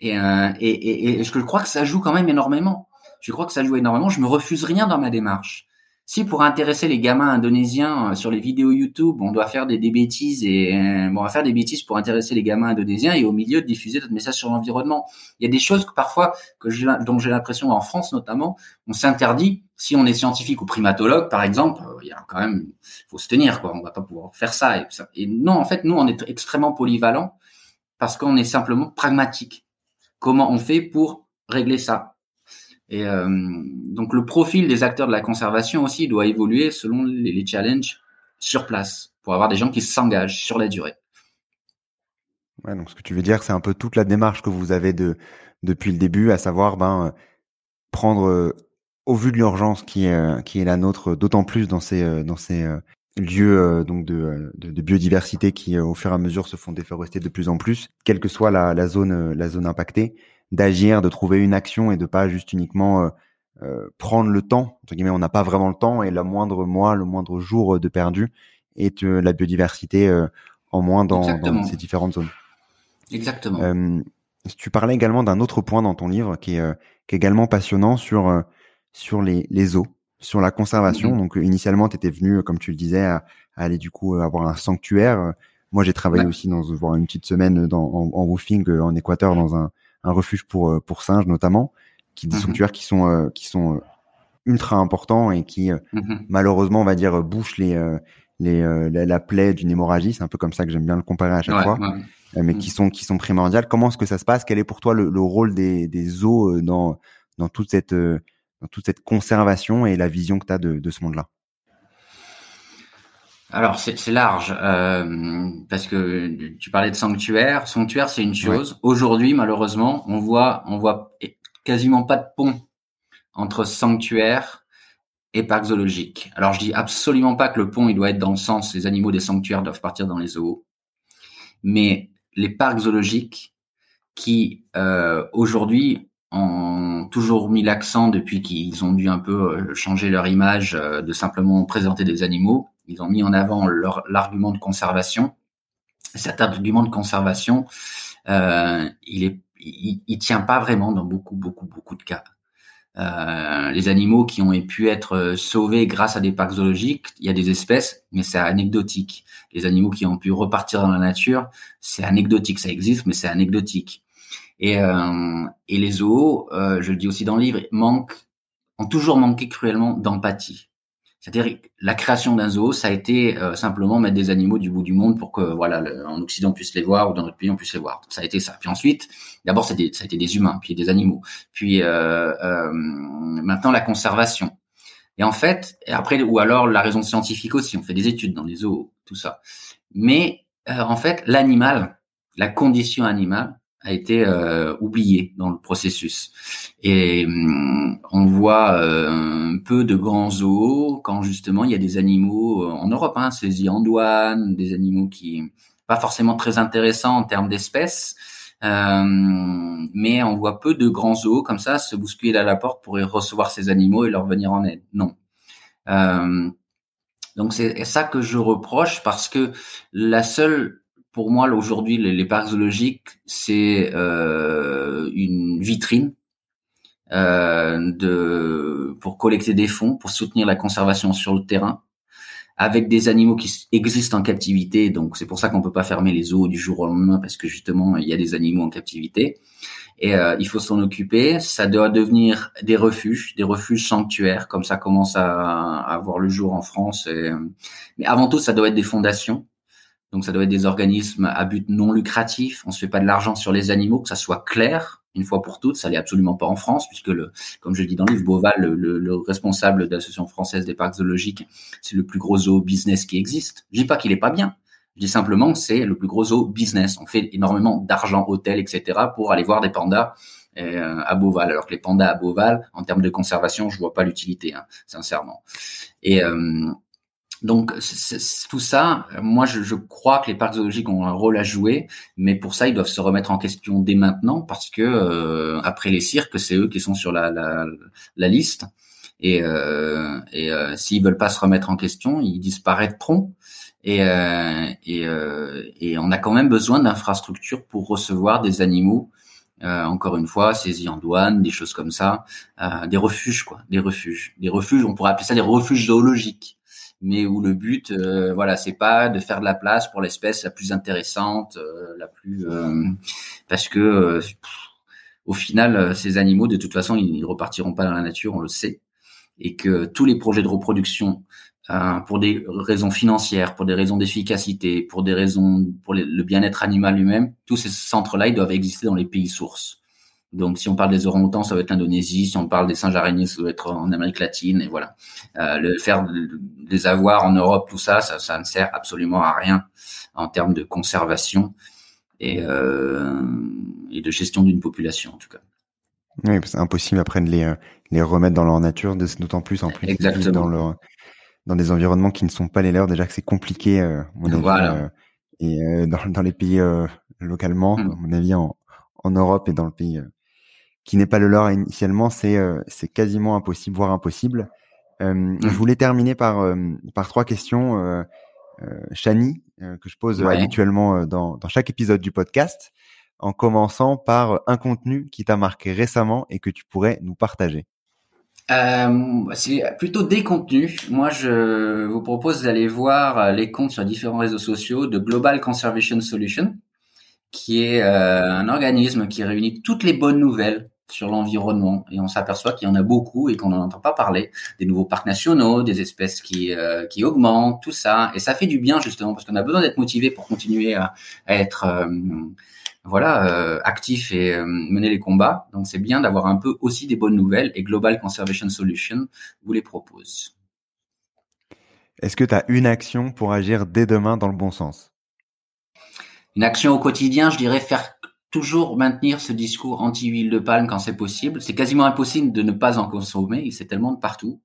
S2: et, euh, et, et, et je crois que ça joue quand même énormément. Je crois que ça joue énormément. Je me refuse rien dans ma démarche si pour intéresser les gamins indonésiens euh, sur les vidéos YouTube, on doit faire des, bêtises et euh, bon, on va faire des bêtises pour intéresser les gamins indonésiens et au milieu de diffuser notre message sur l'environnement. Il y a des choses que parfois dont j'ai l'impression en France notamment, on s'interdit si on est scientifique ou primatologue par exemple. Il y a quand même, faut se tenir quoi. On va pas pouvoir faire ça et, et non, en fait, nous on est extrêmement polyvalent parce qu'on est simplement pragmatique. Comment on fait pour régler ça? Et euh, donc le profil des acteurs de la conservation aussi doit évoluer selon les, challenges sur place pour avoir des gens qui s'engagent sur la durée.
S1: Donc ce que tu veux dire, c'est un peu toute la démarche que vous avez de depuis le début, à savoir ben prendre euh, au vu de l'urgence qui est euh, la nôtre, d'autant plus dans ces lieux de, biodiversité qui au fur et à mesure se font déforester de plus en plus, quelle que soit la zone impactée, d'agir, de trouver une action et de pas juste uniquement euh, euh, prendre le temps. Entre guillemets, on n'a pas vraiment le temps et le moindre mois, le moindre jour de perdu est euh, la biodiversité en moins dans, dans, ces différentes zones.
S2: Exactement.
S1: tu parlais également d'un autre point dans ton livre qui est, qui est également passionnant sur sur les, les eaux, sur la conservation. Mm-hmm. Donc initialement, tu étais venu, comme tu le disais, à, aller du coup avoir un sanctuaire. Moi, j'ai travaillé aussi dans une petite semaine dans, en, en roofing en Équateur dans un un refuge pour euh, pour singes notamment, qui des mhm. sanctuaires qui sont euh, qui sont euh, ultra importants et qui mhm. malheureusement on va dire bouchent les les la, plaie d'une hémorragie. C'est un peu comme ça que j'aime bien le comparer à chaque fois. mais qui mhm. sont qui sont primordiales. Comment est-ce que ça se passe? Quel est pour toi le, le rôle des, des eaux dans dans toute cette dans toute cette conservation et la vision que tu as de, de ce monde-là?
S2: Alors c'est large euh, parce que tu parlais de sanctuaire. Sanctuaire c'est une chose. Aujourd'hui malheureusement on voit on voit quasiment pas de pont entre sanctuaire et parc zoologique. Alors je dis absolument pas que le pont il doit être dans le sens les animaux des sanctuaires doivent partir dans les zoos, mais les parcs zoologiques qui euh, aujourd'hui ont toujours mis l'accent depuis qu'ils ont dû un peu euh, changer leur image de simplement présenter des animaux ils ont mis en avant l'argument de conservation. Cet argument de conservation, euh, il est, il, tient pas vraiment dans beaucoup, beaucoup, beaucoup de cas. Euh, les animaux qui ont pu être sauvés grâce à des parcs zoologiques, il y a des espèces, mais c'est anecdotique. Les animaux qui ont pu repartir dans la nature, c'est anecdotique, ça existe, mais c'est anecdotique. Et, euh, et les zoos, euh, je le dis aussi dans le livre, manquent, ont toujours manqué cruellement d'empathie. C'est-à-dire la création d'un zoo, ça a été euh, simplement mettre des animaux du bout du monde pour que voilà, en Occident on puisse les voir ou dans notre pays on puisse les voir. Ça a été ça. Puis ensuite, d'abord ça a été des humains, puis des animaux, puis euh, euh, maintenant la conservation. Et en fait, et après ou alors la raison scientifique aussi. On fait des études dans les zoos, tout ça. Mais en fait, l'animal, la condition animale, a été euh, oublié dans le processus. Et hum, on voit euh, peu de grands zoos quand justement il y a des animaux euh, en Europe, hein, saisis en douane, des animaux qui pas forcément très intéressants en termes d'espèces. Euh, mais on voit peu de grands zoos comme ça se bousculer à la porte pour recevoir ces animaux et leur venir en aide. Non. Euh, donc c'est ça que je reproche parce que la seule pour moi, aujourd'hui, les, parcs zoologiques, c'est euh, une vitrine de pour collecter des fonds pour soutenir la conservation sur le terrain avec des animaux qui existent en captivité. Donc c'est pour ça qu'on peut pas fermer les eaux du jour au lendemain parce que justement il y a des animaux en captivité et euh, il faut s'en occuper. Ça doit devenir des refuges, des refuges sanctuaires, comme ça commence à, à voir le jour en France. mais avant tout, ça doit être des fondations. Donc ça doit être des organismes à but non lucratif. On se fait pas de l'argent sur les animaux, que ça soit clair une fois pour toutes. Ça l'est absolument pas en France, puisque le, comme je le dis dans le livre, Boval, le, le, responsable de l'association française des parcs zoologiques, c'est le plus gros zoo business qui existe. Je dis pas qu'il est pas bien. Je dis simplement c'est le plus gros zoo business. On fait énormément d'argent, hôtel, etc. pour aller voir des pandas euh, à Beauval. Alors que les pandas à Beauval, en termes de conservation, je vois pas l'utilité, hein, sincèrement. Et euh, donc tout ça, moi je, crois que les parcs zoologiques ont un rôle à jouer, mais pour ça ils doivent se remettre en question dès maintenant parce que euh, après les cirques, c'est eux qui sont sur la, la, la liste et, euh, et euh, s'ils veulent pas se remettre en question, ils disparaîtront. Et, euh, et, euh, et, on a quand même besoin d'infrastructures pour recevoir des animaux. Euh, encore une fois, saisis en douane, des choses comme ça, euh, des refuges quoi, des refuges, des refuges. On pourrait appeler ça des refuges zoologiques, mais où le but, euh, voilà, c'est pas de faire de la place pour l'espèce la plus intéressante, la plus, parce que au final, ces animaux, de toute façon, ils repartiront pas dans la nature, on le sait, et que tous les projets de reproduction euh, pour des raisons financières, pour des raisons d'efficacité, pour des raisons pour le bien-être animal lui-même, tous ces centres-là, ils doivent exister dans les pays sources. Donc, si on parle des orang-outans, ça va être l'Indonésie. Si on parle des singes araignées, ça doit être en Amérique latine. Et voilà, euh, le faire les avoir en Europe, tout ça, ça, ça, ne sert absolument à rien en termes de conservation et, euh, et de gestion d'une population, en tout cas.
S1: Oui, c'est impossible après de les, les remettre dans leur nature, d'autant plus en plus
S2: Exactement.
S1: dans leur dans des environnements qui ne sont pas les leurs. Déjà que c'est compliqué, euh, mon avis,
S2: voilà.
S1: euh, et euh, dans, dans, les pays euh, localement, mm. à mon avis, en, en Europe et dans le pays qui n'est pas le leur initialement, c'est c'est quasiment impossible, voire impossible. Mm. Je voulais terminer par par trois questions, euh, Chani, que je pose
S2: ouais.
S1: habituellement dans, dans chaque épisode du podcast, en commençant par un contenu qui t'a marqué récemment et que tu pourrais nous partager.
S2: Euh, c'est plutôt des contenus. Moi, je vous propose d'aller voir les comptes sur différents réseaux sociaux de Global Conservation Solution, qui est euh, un organisme qui réunit toutes les bonnes nouvelles sur l'environnement. Et on s'aperçoit qu'il y en a beaucoup et qu'on n'en entend pas parler. Des nouveaux parcs nationaux, des espèces qui, euh, qui augmentent, tout ça. Et ça fait du bien, justement, parce qu'on a besoin d'être motivé pour continuer à, à être... Euh, voilà, euh, actif et mener les combats. Donc c'est bien d'avoir un peu aussi des bonnes nouvelles et Global Conservation Solution vous les propose.
S1: Est-ce que tu as une action pour agir dès demain dans le bon sens?
S2: Une action au quotidien, je dirais faire toujours maintenir ce discours anti-huile de palme quand c'est possible. C'est quasiment impossible de ne pas en consommer, c'est tellement de partout.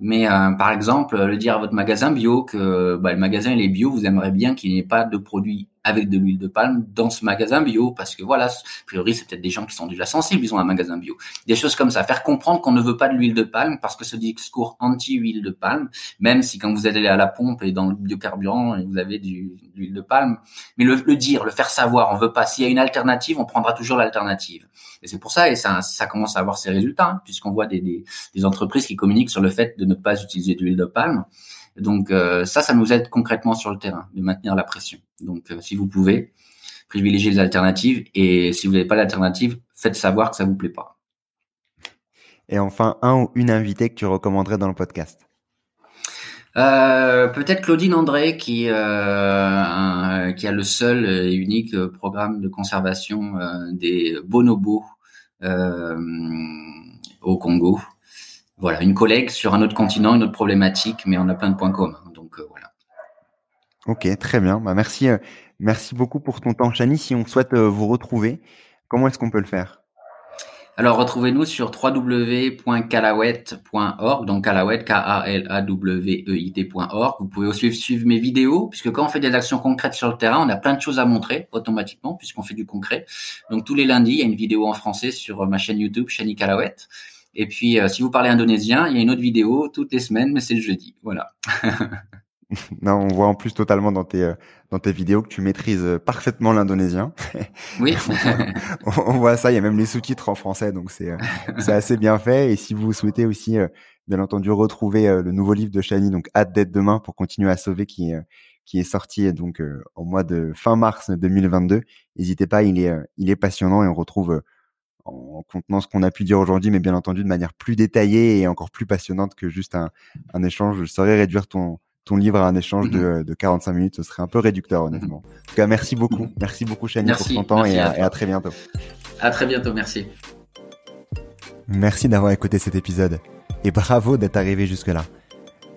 S2: Mais euh, par exemple, le dire à votre magasin bio que bah, le magasin est bio, vous aimeriez bien qu'il n'y ait pas de produits avec de l'huile de palme dans ce magasin bio parce que voilà, a priori c'est peut-être des gens qui sont déjà sensibles, ils ont un magasin bio. Des choses comme ça, faire comprendre qu'on ne veut pas de l'huile de palme parce que ce discours anti-huile de palme, même si quand vous allez à la pompe et dans le biocarburant vous avez du, de l'huile de palme, mais le, le, dire, le faire savoir, on veut pas. S'il y a une alternative, on prendra toujours l'alternative. Et c'est pour ça et ça, ça commence à avoir ses résultats hein, puisqu'on voit des, des, des entreprises qui communiquent sur le fait de ne pas utiliser d'huile de palme. Donc euh, ça, ça nous aide concrètement sur le terrain, de maintenir la pression. Donc euh, si vous pouvez, privilégiez les alternatives et si vous n'avez pas l'alternative, faites savoir que ça vous plaît pas.
S1: Et enfin, un ou une invitée que tu recommanderais dans le podcast
S2: euh, Peut-être Claudine André qui, euh, un, qui a le seul et unique programme de conservation des bonobos au Congo voilà, une collègue sur un autre continent, une autre problématique, mais on a plein de points communs. Donc euh, voilà.
S1: Ok, très bien. Bah, merci, euh, merci beaucoup pour ton temps, Chani. Si on souhaite euh, vous retrouver, comment est-ce qu'on peut le faire?
S2: Alors, retrouvez-nous sur www.calawet.org, donc Calawet, K-A-L-A-W-E-I-T.org. Vous pouvez aussi suivre mes vidéos, puisque quand on fait des actions concrètes sur le terrain, on a plein de choses à montrer automatiquement, puisqu'on fait du concret. Donc, tous les lundis, il y a une vidéo en français sur ma chaîne YouTube, Chani Calawet. Et puis, euh, si vous parlez indonésien, il y a une autre vidéo toutes les semaines, mais c'est le jeudi. Voilà.
S1: non, on voit en plus totalement dans tes dans tes vidéos que tu maîtrises parfaitement l'indonésien.
S2: Oui.
S1: on, voit ça, il y a même les sous-titres en français, donc c'est c'est assez bien fait. Et si vous souhaitez aussi, bien entendu, retrouver le nouveau livre de Shani, donc Hâte d'être demain pour continuer à sauver, qui qui est sorti donc au mois de fin mars 2022, n'hésitez pas, il est il est passionnant et on retrouve en contenant ce qu'on a pu dire aujourd'hui, mais bien entendu de manière plus détaillée et encore plus passionnante que juste un, un échange. Je saurais réduire ton, ton livre à un échange de, mhm. de 45 minutes. Ce serait un peu réducteur, honnêtement. En tout cas, merci beaucoup. Merci beaucoup, Chani, pour ton temps et à, et à très bientôt.
S2: À très bientôt, merci.
S1: Merci d'avoir écouté cet épisode et bravo d'être arrivé jusque-là.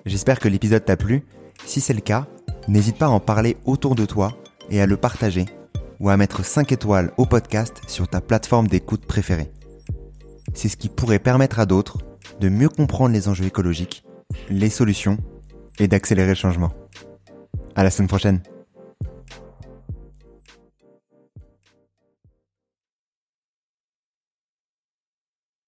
S1: J'espère que l'épisode t'a plu. Si c'est le cas, n'hésite pas à en parler autour de toi et à le partager ou à mettre 5 étoiles au podcast sur ta plateforme d'écoute préférée. C'est ce qui pourrait permettre à d'autres de mieux comprendre les enjeux écologiques, les solutions et d'accélérer le changement. À la semaine prochaine.